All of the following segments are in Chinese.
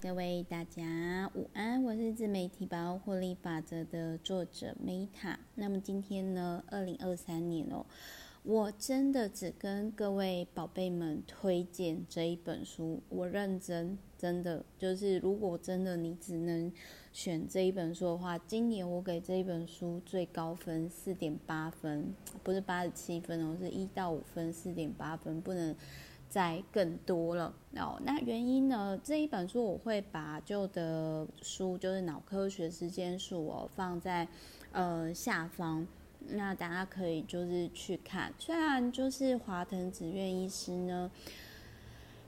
各位大家午安，我是自媒体包获利法则的作者 Meta。那么今天呢，二零二三年哦，我真的只跟各位宝贝们推荐这一本书。我认真，真的就是，如果真的你只能选这一本书的话，今年我给这一本书最高分四点八分，不是八十七分哦，是一到五分，四点八分，不能。在更多了哦，那原因呢？这一本书我会把旧的书，就是脑科学时间数哦，放在呃下方，那大家可以就是去看。虽然就是华藤子苑医师呢，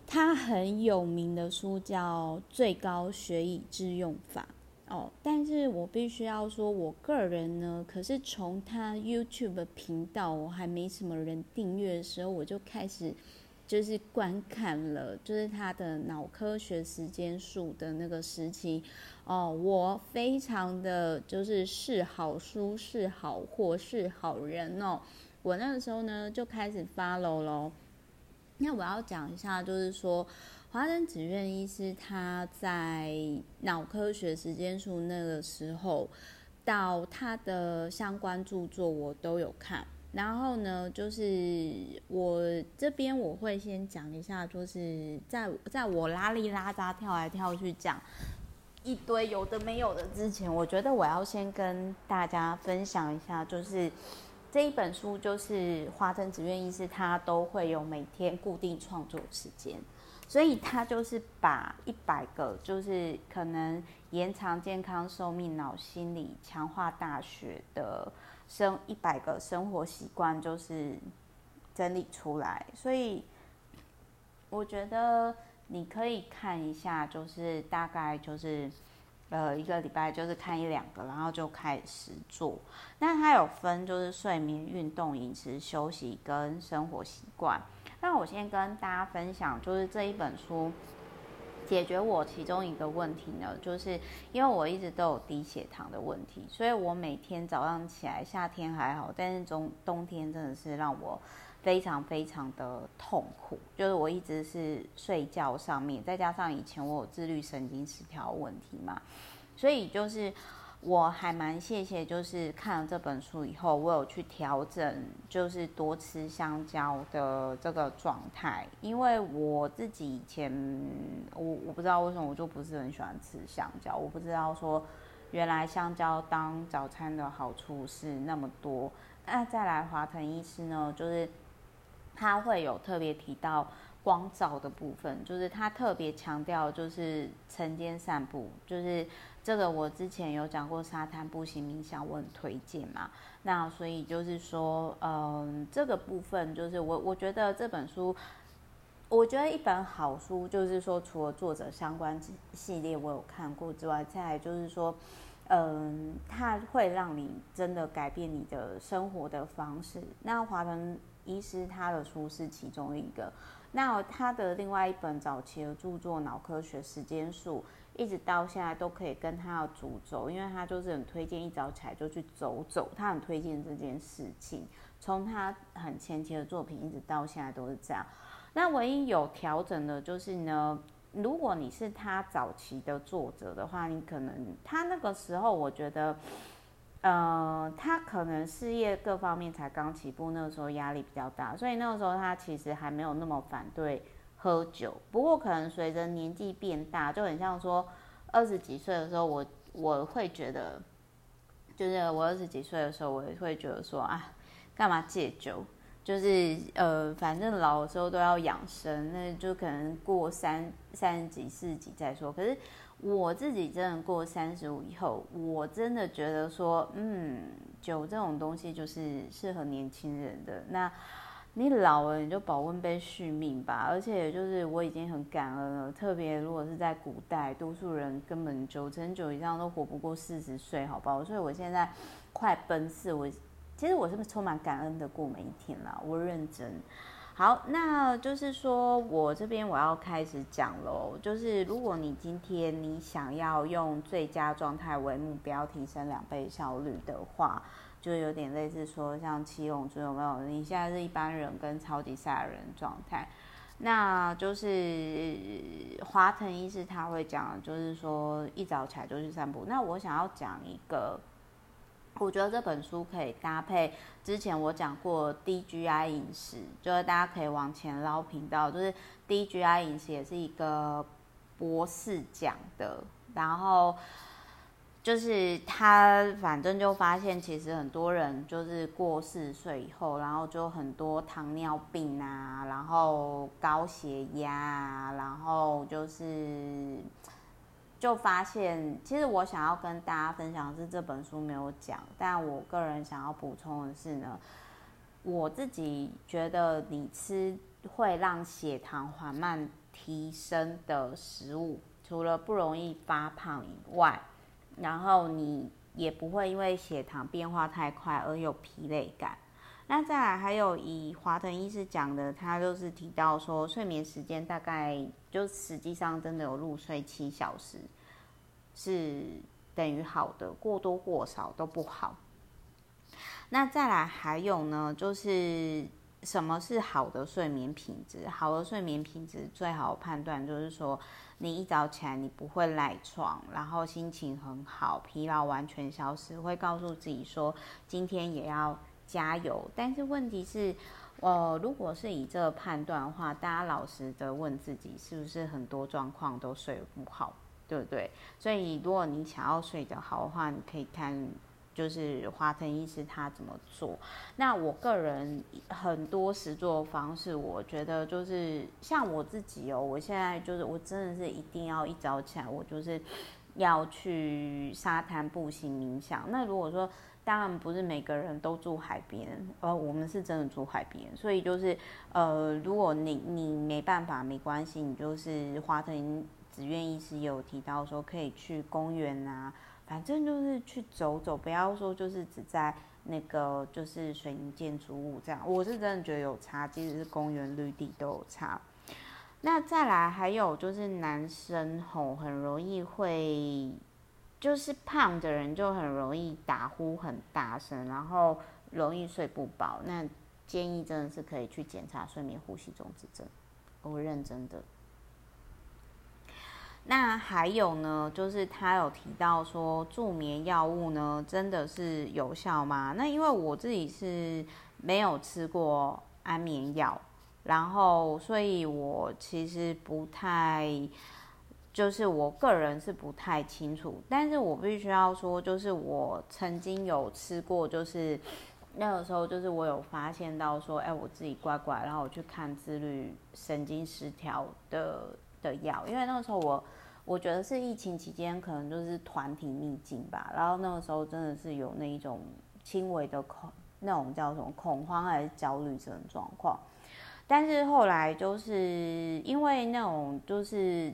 他很有名的书叫《最高学以致用法》哦，但是我必须要说，我个人呢，可是从他 YouTube 频道我还没什么人订阅的时候，我就开始。就是观看了，就是他的脑科学时间数的那个时期哦，我非常的就是是好书是好货是好人哦，我那个时候呢就开始 follow 咯。那我要讲一下，就是说华藤子苑医师他在脑科学时间数那个时候到他的相关著作我都有看。然后呢，就是我这边我会先讲一下，就是在在我拉里拉扎跳来跳去讲一堆有的没有的之前，我觉得我要先跟大家分享一下，就是这一本书，就是华藤子苑医师他都会有每天固定创作时间，所以他就是把一百个就是可能延长健康寿命、脑心理、强化大学的。生一百个生活习惯就是整理出来，所以我觉得你可以看一下，就是大概就是呃一个礼拜就是看一两个，然后就开始做。那它有分就是睡眠、运动、饮食、休息跟生活习惯。那我先跟大家分享，就是这一本书。解决我其中一个问题呢，就是因为我一直都有低血糖的问题，所以我每天早上起来，夏天还好，但是中冬天真的是让我非常非常的痛苦，就是我一直是睡觉上面，再加上以前我有自律神经失调问题嘛，所以就是。我还蛮谢谢，就是看了这本书以后，我有去调整，就是多吃香蕉的这个状态。因为我自己以前，我我不知道为什么我就不是很喜欢吃香蕉，我不知道说原来香蕉当早餐的好处是那么多。那再来华腾医师呢，就是他会有特别提到光照的部分，就是他特别强调就是晨间散步，就是。这个我之前有讲过，沙滩步行冥想我很推荐嘛。那所以就是说，嗯，这个部分就是我我觉得这本书，我觉得一本好书就是说，除了作者相关系列我有看过之外，再来就是说，嗯，它会让你真的改变你的生活的方式。那华藤医师他的书是其中一个，那他的另外一本早期的著作《脑科学时间术》。一直到现在都可以跟他的主轴，因为他就是很推荐一早起来就去走走，他很推荐这件事情。从他很前期的作品一直到现在都是这样。那唯一有调整的就是呢，如果你是他早期的作者的话，你可能他那个时候我觉得，呃，他可能事业各方面才刚起步，那个时候压力比较大，所以那个时候他其实还没有那么反对。喝酒，不过可能随着年纪变大，就很像说二十几岁的时候我，我我会觉得，就是我二十几岁的时候，我也会觉得说啊，干嘛戒酒？就是呃，反正老的时候都要养生，那就可能过三三十几、四十几再说。可是我自己真的过三十五以后，我真的觉得说，嗯，酒这种东西就是适合年轻人的那。你老了，你就保温杯续命吧。而且就是我已经很感恩了，特别如果是在古代，多数人根本九成九以上都活不过四十岁，好不好？所以我现在快奔四，我其实我是充满感恩的过每一天啦。我认真。好，那就是说我这边我要开始讲喽。就是如果你今天你想要用最佳状态为目标，提升两倍效率的话。就有点类似说，像七龙珠有没有？你现在是一般人跟超级赛亚人状态，那就是华腾医师他会讲，就是说一早起来就去散步。那我想要讲一个，我觉得这本书可以搭配之前我讲过 DGI 饮食，就是大家可以往前捞频道，就是 DGI 饮食也是一个博士讲的，然后。就是他，反正就发现，其实很多人就是过四十岁以后，然后就很多糖尿病啊，然后高血压啊，然后就是就发现，其实我想要跟大家分享的是这本书没有讲，但我个人想要补充的是呢，我自己觉得你吃会让血糖缓慢提升的食物，除了不容易发胖以外，然后你也不会因为血糖变化太快而有疲累感。那再来还有以华腾医师讲的，他就是提到说，睡眠时间大概就实际上真的有入睡七小时，是等于好的，过多过少都不好。那再来还有呢，就是什么是好的睡眠品质？好的睡眠品质最好判断就是说。你一早起来，你不会赖床，然后心情很好，疲劳完全消失，会告诉自己说今天也要加油。但是问题是，呃，如果是以这个判断的话，大家老实的问自己，是不是很多状况都睡不好，对不对？所以如果你想要睡得好的话，你可以看。就是华腾医师他怎么做？那我个人很多实作方式，我觉得就是像我自己哦，我现在就是我真的是一定要一早起来，我就是要去沙滩步行冥想。那如果说当然不是每个人都住海边，呃，我们是真的住海边，所以就是呃，如果你你没办法没关系，你就是华腾紫苑医师有提到说可以去公园啊。反正就是去走走，不要说就是只在那个就是水泥建筑物这样。我是真的觉得有差，即使是公园绿地都有差。那再来还有就是男生吼很容易会，就是胖的人就很容易打呼很大声，然后容易睡不饱。那建议真的是可以去检查睡眠呼吸中止症，我认真的。那还有呢，就是他有提到说助眠药物呢，真的是有效吗？那因为我自己是没有吃过安眠药，然后所以我其实不太，就是我个人是不太清楚。但是我必须要说，就是我曾经有吃过，就是那个时候就是我有发现到说，哎，我自己乖乖，然后我去看自律神经失调的的药，因为那个时候我。我觉得是疫情期间，可能就是团体秘境吧。然后那个时候真的是有那一种轻微的恐，那种叫什么恐慌还是焦虑这种状况。但是后来就是因为那种就是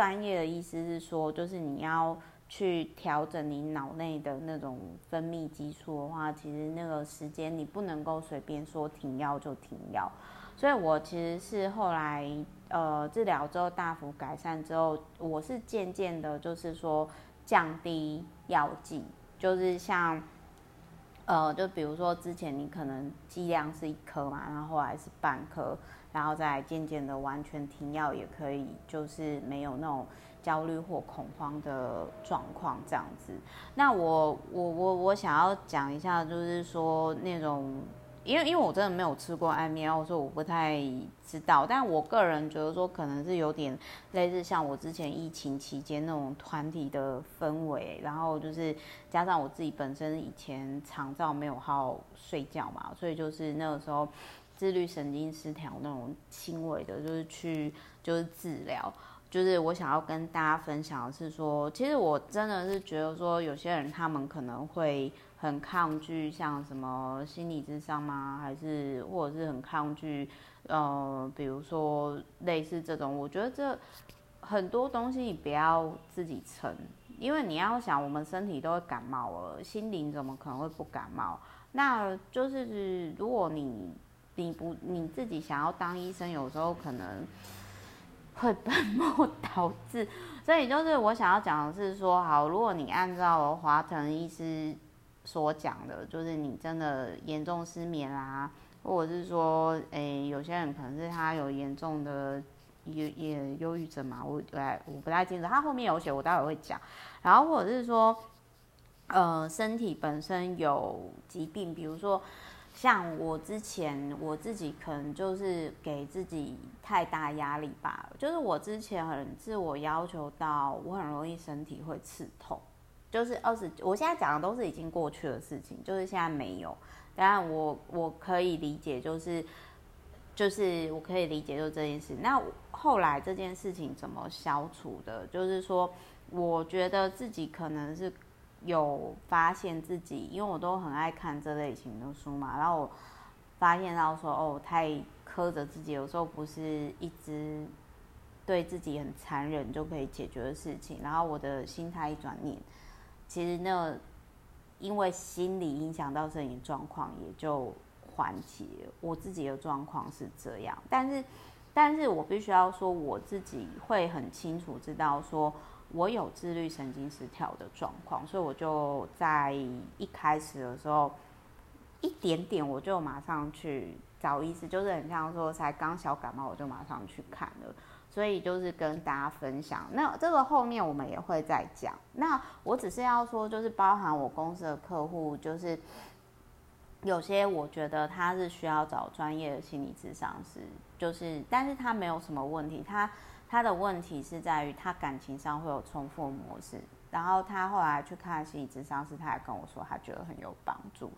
专业的意思是说，就是你要去调整你脑内的那种分泌激素的话，其实那个时间你不能够随便说停药就停药。所以我其实是后来。呃，治疗之后大幅改善之后，我是渐渐的，就是说降低药剂，就是像，呃，就比如说之前你可能剂量是一颗嘛，然后后来是半颗，然后再渐渐的完全停药也可以，就是没有那种焦虑或恐慌的状况这样子。那我我我我想要讲一下，就是说那种。因为因为我真的没有吃过安眠药，所以我不太知道。但我个人觉得说，可能是有点类似像我之前疫情期间那种团体的氛围，然后就是加上我自己本身以前肠照没有好好睡觉嘛，所以就是那个时候自律神经失调那种轻微的，就是去就是治疗。就是我想要跟大家分享的是说，其实我真的是觉得说，有些人他们可能会。很抗拒像什么心理智商吗？还是或者是很抗拒，呃，比如说类似这种，我觉得这很多东西你不要自己撑，因为你要想，我们身体都会感冒了，心灵怎么可能会不感冒？那就是如果你你不你自己想要当医生，有时候可能会 本末倒置。所以就是我想要讲的是说，好，如果你按照华腾医师。所讲的就是你真的严重失眠啦，或者是说，诶、有些人可能是他有严重的也也忧郁症嘛，我来我不太清楚，他后面有写，我待会会讲。然后或者是说，呃，身体本身有疾病，比如说像我之前我自己可能就是给自己太大压力吧，就是我之前很自我要求到，我很容易身体会刺痛，就是二十，我现在讲的都是已经过去的事情，就是现在没有。当然，我我可以理解，就是就是我可以理解，就这件事。那后来这件事情怎么消除的？就是说，我觉得自己可能是有发现自己，因为我都很爱看这类型的书嘛，然后我发现到说，哦，太苛责自己，有时候不是一直对自己很残忍就可以解决的事情。然后我的心态一转念，其实那。因为心理影响到身体状况，也就缓解。我自己的状况是这样，但是，但是我必须要说，我自己会很清楚知道，说我有自律神经失调的状况，所以我就在一开始的时候，一点点我就马上去找医师，就是很像说才刚小感冒，我就马上去看了。所以就是跟大家分享，那这个后面我们也会再讲。那我只是要说，就是包含我公司的客户，就是有些我觉得他是需要找专业的心理咨商师，就是但是他没有什么问题，他他的问题是在于他感情上会有重复模式。然后他后来去看心理咨商师，他还跟我说他觉得很有帮助。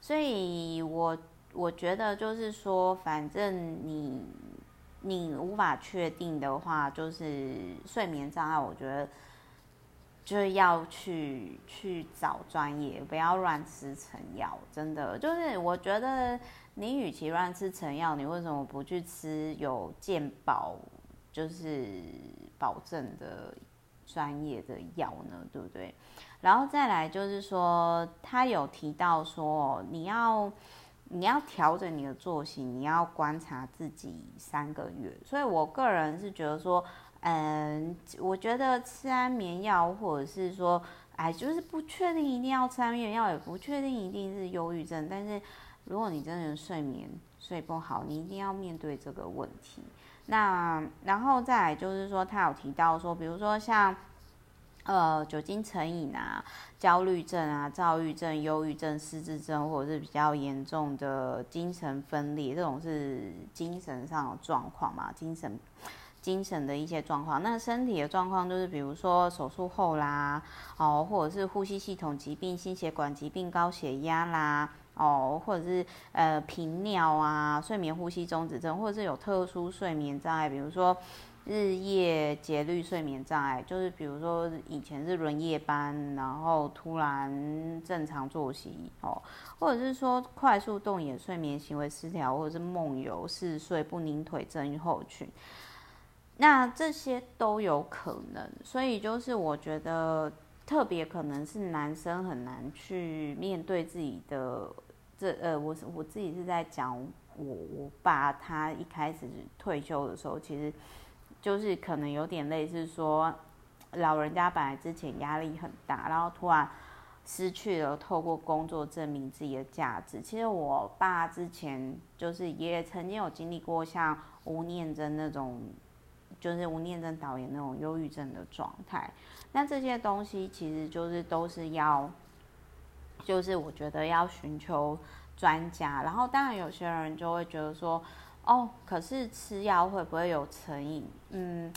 所以我我觉得就是说，反正你。你无法确定的话，就是睡眠障碍，我觉得就是要去去找专业，不要乱吃成药。真的，就是我觉得你与其乱吃成药，你为什么不去吃有健保就是保证的专业的药呢？对不对？然后再来就是说，他有提到说你要。你要调整你的作息，你要观察自己三个月。所以我个人是觉得说，嗯，我觉得吃安眠药，或者是说，哎，就是不确定一定要吃安眠药，也不确定一定是忧郁症。但是如果你真的睡眠睡不好，你一定要面对这个问题。那然后再来就是说，他有提到说，比如说像。呃，酒精成瘾啊，焦虑症啊，躁郁症、忧郁症、失智症，或者是比较严重的精神分裂，这种是精神上的状况嘛？精神、精神的一些状况。那身体的状况就是，比如说手术后啦，哦，或者是呼吸系统疾病、心血管疾病、高血压啦，哦，或者是呃频尿啊、睡眠呼吸中止症，或者是有特殊睡眠障碍，比如说。日夜节律睡眠障碍，就是比如说以前是轮夜班，然后突然正常作息哦，或者是说快速动眼睡眠行为失调，或者是梦游嗜睡不宁腿症候群，那这些都有可能。所以就是我觉得特别可能是男生很难去面对自己的这呃，我是我自己是在讲我我爸他一开始退休的时候，其实。就是可能有点类似说，老人家本来之前压力很大，然后突然失去了透过工作证明自己的价值。其实我爸之前就是也曾经有经历过像吴念真那种，就是吴念真导演那种忧郁症的状态。那这些东西其实就是都是要，就是我觉得要寻求专家。然后当然有些人就会觉得说。哦，可是吃药会不会有成瘾？嗯，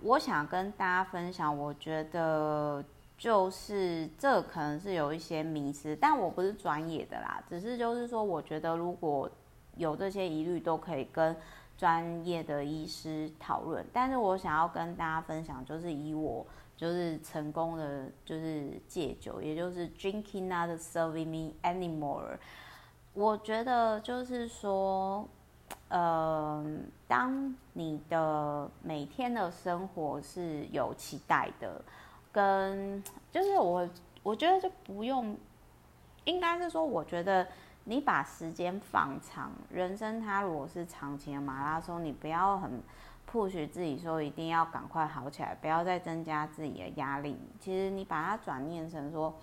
我想跟大家分享，我觉得就是这可能是有一些迷思，但我不是专业的啦，只是就是说，我觉得如果有这些疑虑，都可以跟专业的医师讨论。但是我想要跟大家分享，就是以我就是成功的就是戒酒，也就是 drinking not serving me anymore。我觉得就是说。呃，当你的每天的生活是有期待的，跟就是我我觉得就不用，应该是说，我觉得你把时间放长，人生它如果是长期的马拉松，你不要很 push 自己说一定要赶快好起来，不要再增加自己的压力。其实你把它转念成说，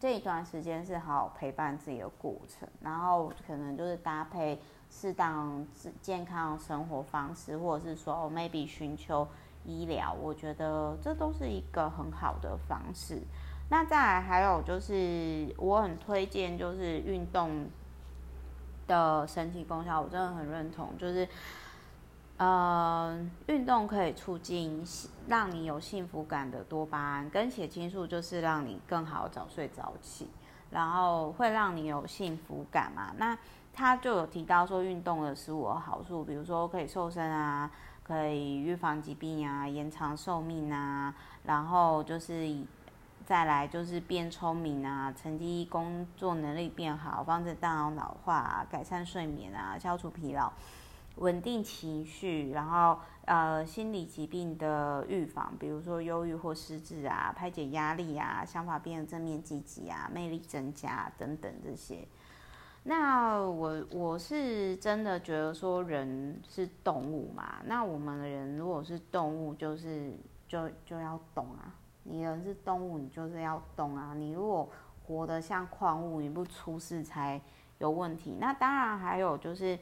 这一段时间是好好陪伴自己的过程，然后可能就是搭配适当健康生活方式，或者是说哦，maybe 寻求医疗，我觉得这都是一个很好的方式。那再来还有就是，我很推荐就是运动的神奇功效，我真的很认同，就是。呃，运动可以促进让你有幸福感的多巴胺，跟血清素就是让你更好早睡早起，然后会让你有幸福感嘛。那他就有提到说运动的十五个好处，比如说可以瘦身啊，可以预防疾病啊，延长寿命啊，然后就是再来就是变聪明啊，成绩工作能力变好，防止大脑老化，改善睡眠啊，消除疲劳。稳定情绪，然后呃心理疾病的预防，比如说忧郁或失智啊，排解压力啊，想法变得正面积极啊，魅力增加等等这些。那我我是真的觉得说人是动物嘛，那我们的人如果是动物，就是就就要动啊。你人是动物，你就是要动啊。你如果活得像矿物，你不出事才有问题。那当然还有就是。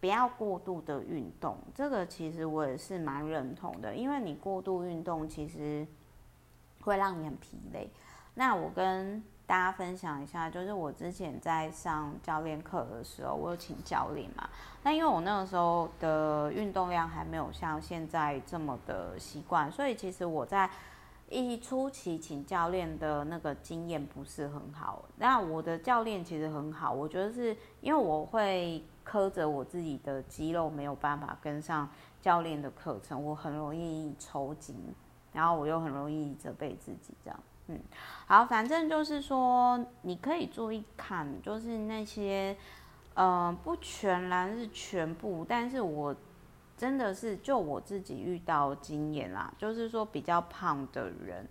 不要过度的运动，这个其实我也是蛮认同的，因为你过度运动其实会让你很疲累。那我跟大家分享一下，就是我之前在上教练课的时候，我有请教练嘛。那因为我那个时候的运动量还没有像现在这么的习惯，所以其实我在一初期请教练的那个经验不是很好。那我的教练其实很好，我觉得是因为我会。苛责我自己的肌肉没有办法跟上教练的课程，我很容易抽筋，然后我又很容易责备自己，这样，嗯，好，反正就是说，你可以注意看，就是那些，呃，不全然是全部，但是我真的是就我自己遇到经验啦，就是说比较胖的人。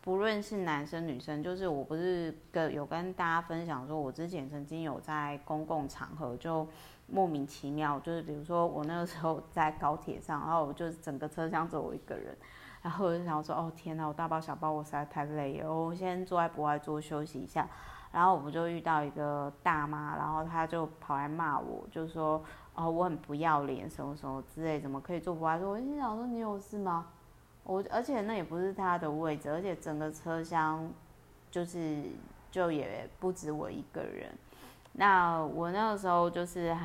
不论是男生女生，就是我不是跟有跟大家分享说，我之前曾经有在公共场合就莫名其妙，就是比如说我那个时候在高铁上，然后我就整个车厢只有我一个人，然后我就想说，哦天哪，我大包小包，我实在太累了，我先坐在博爱座休息一下，然后我不就遇到一个大妈，然后她就跑来骂我，就说哦我很不要脸，什么什么之类，怎么可以坐博爱座？我心想说你有事吗？我而且那也不是她的位置，而且整个车厢就是就也不止我一个人。那我那个时候就是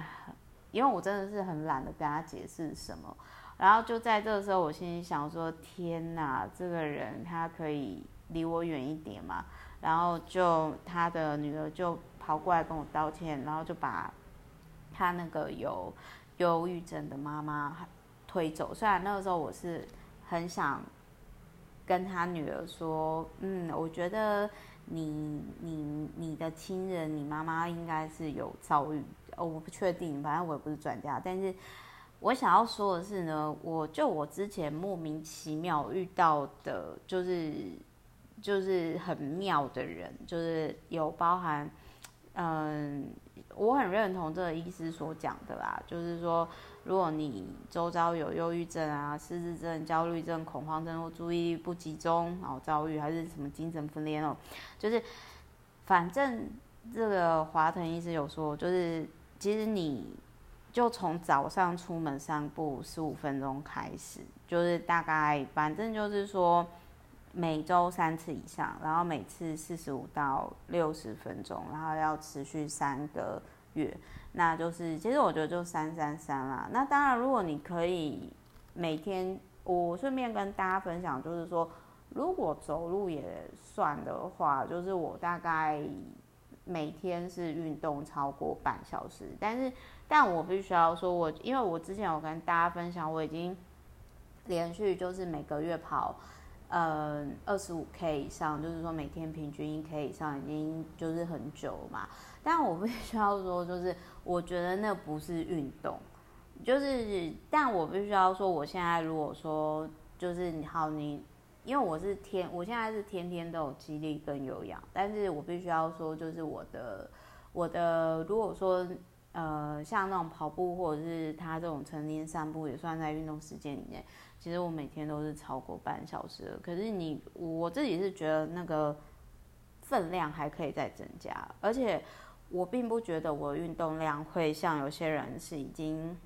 因为我真的是很懒得跟她解释什么，然后就在这个时候，我心里想说：天哪，这个人他可以离我远一点嘛？然后就他的女儿就跑过来跟我道歉，然后就把他那个有忧郁症的妈妈推走。虽然那个时候我是。很想跟他女儿说，嗯，我觉得你、你、你的亲人，你妈妈应该是有遭遇，哦，我不确定，反正我也不是专家。但是我想要说的是呢，我就我之前莫名其妙遇到的，就是就是很妙的人，就是有包含，嗯，我很认同这个医师所讲的啦，就是说。如果你周遭有忧郁症啊、失智症、焦虑症、恐慌症或注意力不集中、然后遭遇还是什么精神分裂哦，就是反正这个华腾医师有说，就是其实你就从早上出门散步十五分钟开始，就是大概反正就是说每周三次以上，然后每次四十五到六十分钟，然后要持续三个月。那就是，其实我觉得就三三三啦。那当然，如果你可以每天，我顺便跟大家分享，就是说，如果走路也算的话，就是我大概每天是运动超过半小时。但是，但我必须要说我，我因为我之前有跟大家分享，我已经连续就是每个月跑。呃，二十五 K 以上，就是说每天平均一 K 以上，已经就是很久嘛。但我必须要说，就是我觉得那不是运动，就是，但我必须要说，我现在如果说就是你好，你因为我是天，我现在是天天都有肌力跟有氧，但是我必须要说，就是我的我的如果说呃像那种跑步或者是他这种晨间散步，也算在运动时间里面。其实我每天都是超过半小时的，可是你我自己是觉得那个分量还可以再增加，而且我并不觉得我运动量会像有些人是已经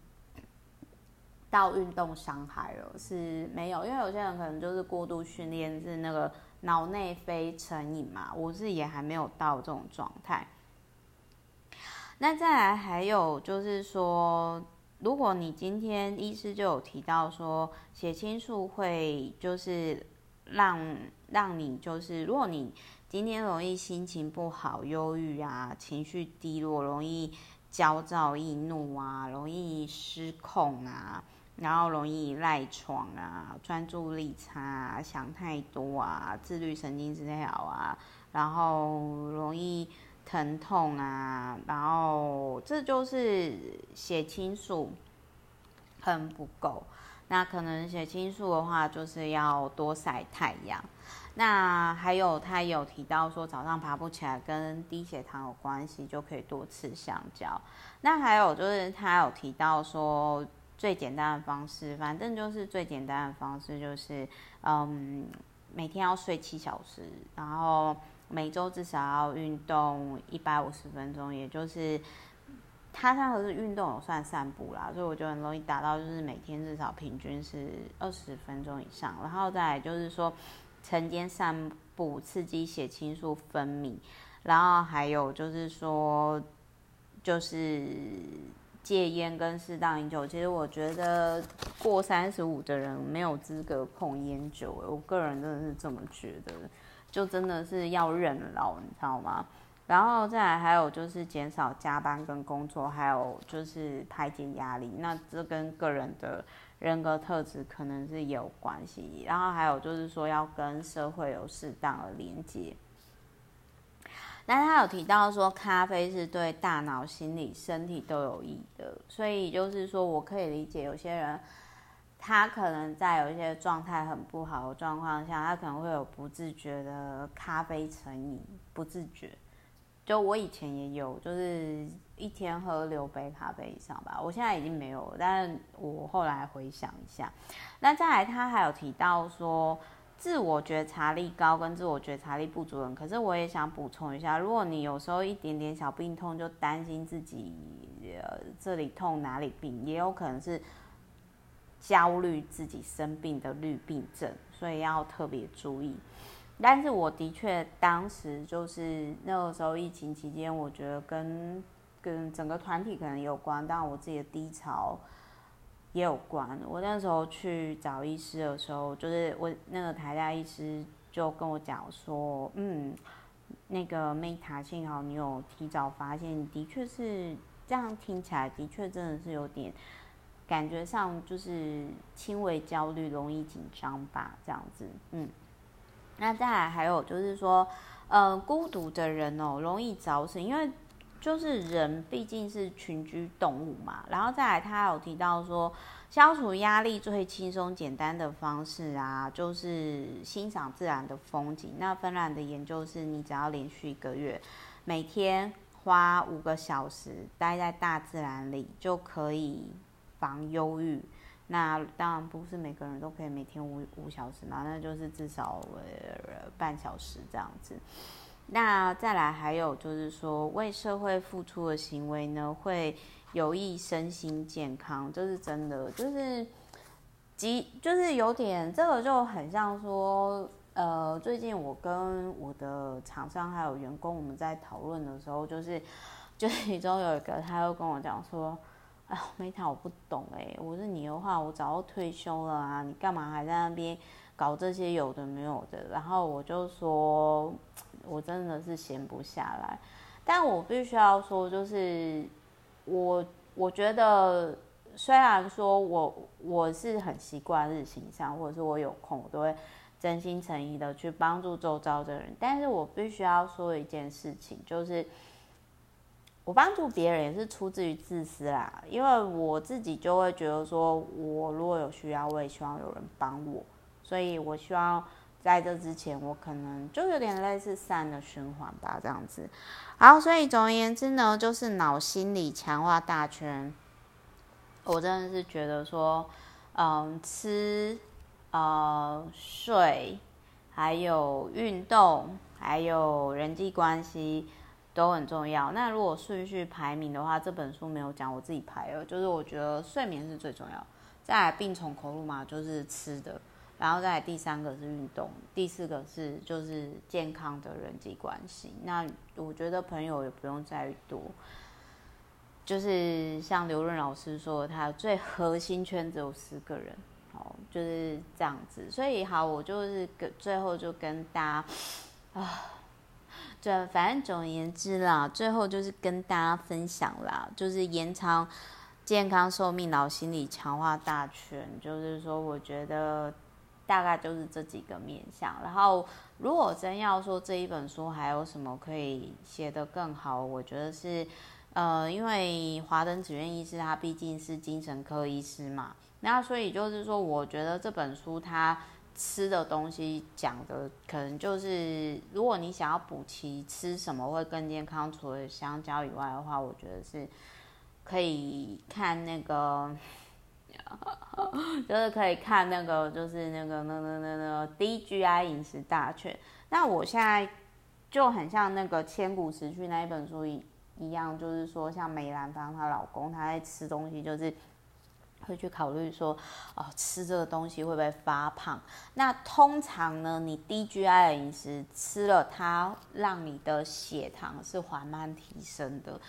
到运动伤害了，是没有，因为有些人可能就是过度训练，是那个脑内啡成瘾嘛，我是也还没有到这种状态。那再来还有就是说，如果你今天医师就有提到说，血清素会就是让让你就是如果你今天容易心情不好、忧郁啊，情绪低落，容易焦躁易怒啊，容易失控啊，然后容易赖床啊，专注力差啊，想太多啊，自律神经失调啊，然后容易疼痛啊，然后这就是血清素很不够。那可能血清素的话，就是要多晒太阳。那还有，他有提到说早上爬不起来跟低血糖有关系，就可以多吃香蕉。那还有就是他有提到说最简单的方式，反正就是最简单的方式就是，嗯，每天要睡七小时，然后每周至少要运动一百五十分钟，也就是他他可是运动有算散步啦，所以我觉得很容易达到，就是每天至少平均是二十分钟以上，然后再就是说。晨间散步刺激血清素分泌，然后还有就是说，就是戒烟跟适当饮酒。其实我觉得过三十五的人没有资格碰烟酒，我个人真的是这么觉得，就真的是要认老，你知道吗？然后再来还有就是减少加班跟工作，还有就是排解压力。那这跟个人的。人格特质可能是有关系，然后还有就是说要跟社会有适当的连接。那他有提到说，咖啡是对大脑、心理、身体都有益的，所以就是说我可以理解有些人，他可能在有一些状态很不好的状况下，他可能会有不自觉的咖啡成瘾，不自觉。就我以前也有，就是一天喝六杯咖啡以上吧。我现在已经没有了，但我后来回想一下，那再来他还有提到说，自我觉察力高跟自我觉察力不足人，可是我也想补充一下，如果你有时候一点点小病痛就担心自己呃这里痛哪里病，也有可能是焦虑自己生病的绿病症，所以要特别注意。但是我的确当时就是那个时候疫情期间，我觉得跟跟整个团体可能有关，但我自己的低潮也有关。我那时候去找医师的时候，就是我那个台大医师就跟我讲说，嗯，那个 Meta，幸好你有提早发现，的确是这样听起来的确真的是有点感觉上就是轻微焦虑、容易紧张吧，这样子，嗯。那再来还有就是说，呃，孤独的人哦，容易早死，因为就是人毕竟是群居动物嘛。然后再来，他有提到说，消除压力最轻松简单的方式啊，就是欣赏自然的风景。那芬兰的研究是，你只要连续一个月，每天花五个小时待在大自然里，就可以防忧郁。那当然不是每个人都可以每天五五小时嘛，那就是至少呃半小时这样子。那再来还有就是说，为社会付出的行为呢，会有益身心健康，这是真的。就是，即就是有点这个就很像说，呃，最近我跟我的厂商还有员工我们在讨论的时候，就是，就其中有一个他又跟我讲说。啊，Meta，我不懂哎，我是你的话，我早就退休了啊，你干嘛还在那边搞这些有的没有的？然后我就说，我真的是闲不下来。但我必须要说，就是我我觉得，虽然说我我是很习惯日行上，或者是我有空，我都会真心诚意的去帮助周遭的人。但是我必须要说一件事情，就是。我帮助别人也是出自于自私啦，因为我自己就会觉得说，我如果有需要，我也希望有人帮我，所以我希望在这之前，我可能就有点类似善的循环吧，这样子。好，所以总而言之呢，就是脑心理强化大全，我真的是觉得说，嗯，吃、呃，睡，还有运动。还有人际关系都很重要。那如果顺序排名的话，这本书没有讲，我自己排了，就是我觉得睡眠是最重要，再来病从口入嘛，就是吃的，然后再来第三个是运动，第四个是就是健康的人际关系。那我觉得朋友也不用再多。就是像刘润老师说，他最核心圈只有十个人，哦，就是这样子。所以好，我就是跟最后就跟大家啊，对反正总而言之啦，最后就是跟大家分享啦，就是延长健康寿命、脑心理强化大全。就是说，我觉得大概就是这几个面向。然后，如果真要说这一本书还有什么可以写得更好，我觉得是。呃，因为华灯子苑医师他毕竟是精神科医师嘛，那所以就是说，我觉得这本书他吃的东西讲的可能就是，如果你想要补齐吃什么会更健康，除了香蕉以外的话，我觉得是可以看那个，就是可以看那个，就是那个那那那那 D G I 饮食大全。那我现在就很像那个千古时序那一本书一。一样，就是说，像梅兰芳她老公，他在吃东西，就是会去考虑说，哦，吃这个东西会不会发胖？那通常呢，你低 GI 的饮食吃了，它让你的血糖是缓慢提升的，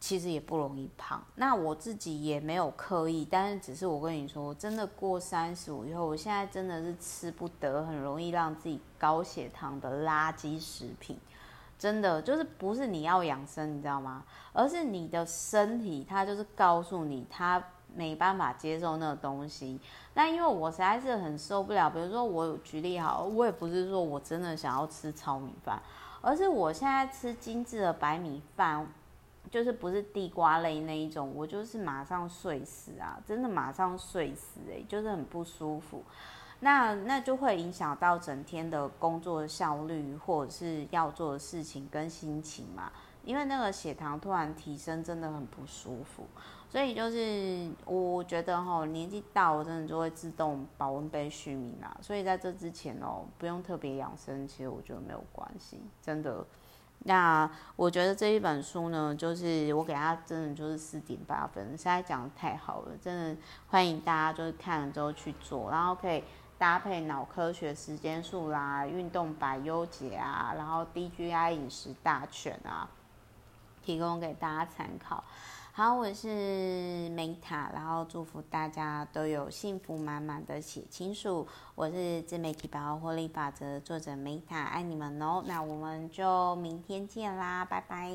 其实也不容易胖。那我自己也没有刻意，但是只是我跟你说，真的过三十五以后，我现在真的是吃不得很容易让自己高血糖的垃圾食品。真的就是不是你要养生，你知道吗？而是你的身体，它就是告诉你，它没办法接受那个东西。那因为我实在是很受不了，比如说我举例好，我也不是说我真的想要吃糙米饭，而是我现在吃精致的白米饭，就是不是地瓜类那一种，我就是马上睡死啊，真的马上睡死欸，就是很不舒服。那那就会影响到整天的工作效率，或者是要做的事情跟心情嘛。因为那个血糖突然提升，真的很不舒服。所以就是我觉得哈，年纪大我真的就会自动保温杯续命啦。所以在这之前哦，不用特别养生，其实我觉得没有关系，真的。那我觉得这一本书呢，就是我给他真的就是四点八分，现在讲得太好了，真的欢迎大家就是看了之后去做，然后可以。搭配脑科学时间数啦，运动百优解啊，然后低 GI 饮食大全啊，提供给大家参考。好，我是梅塔，然后祝福大家都有幸福满满的写清楚。我是自媒体百万获利法则作者梅塔，爱你们哦。那我们就明天见啦，拜拜。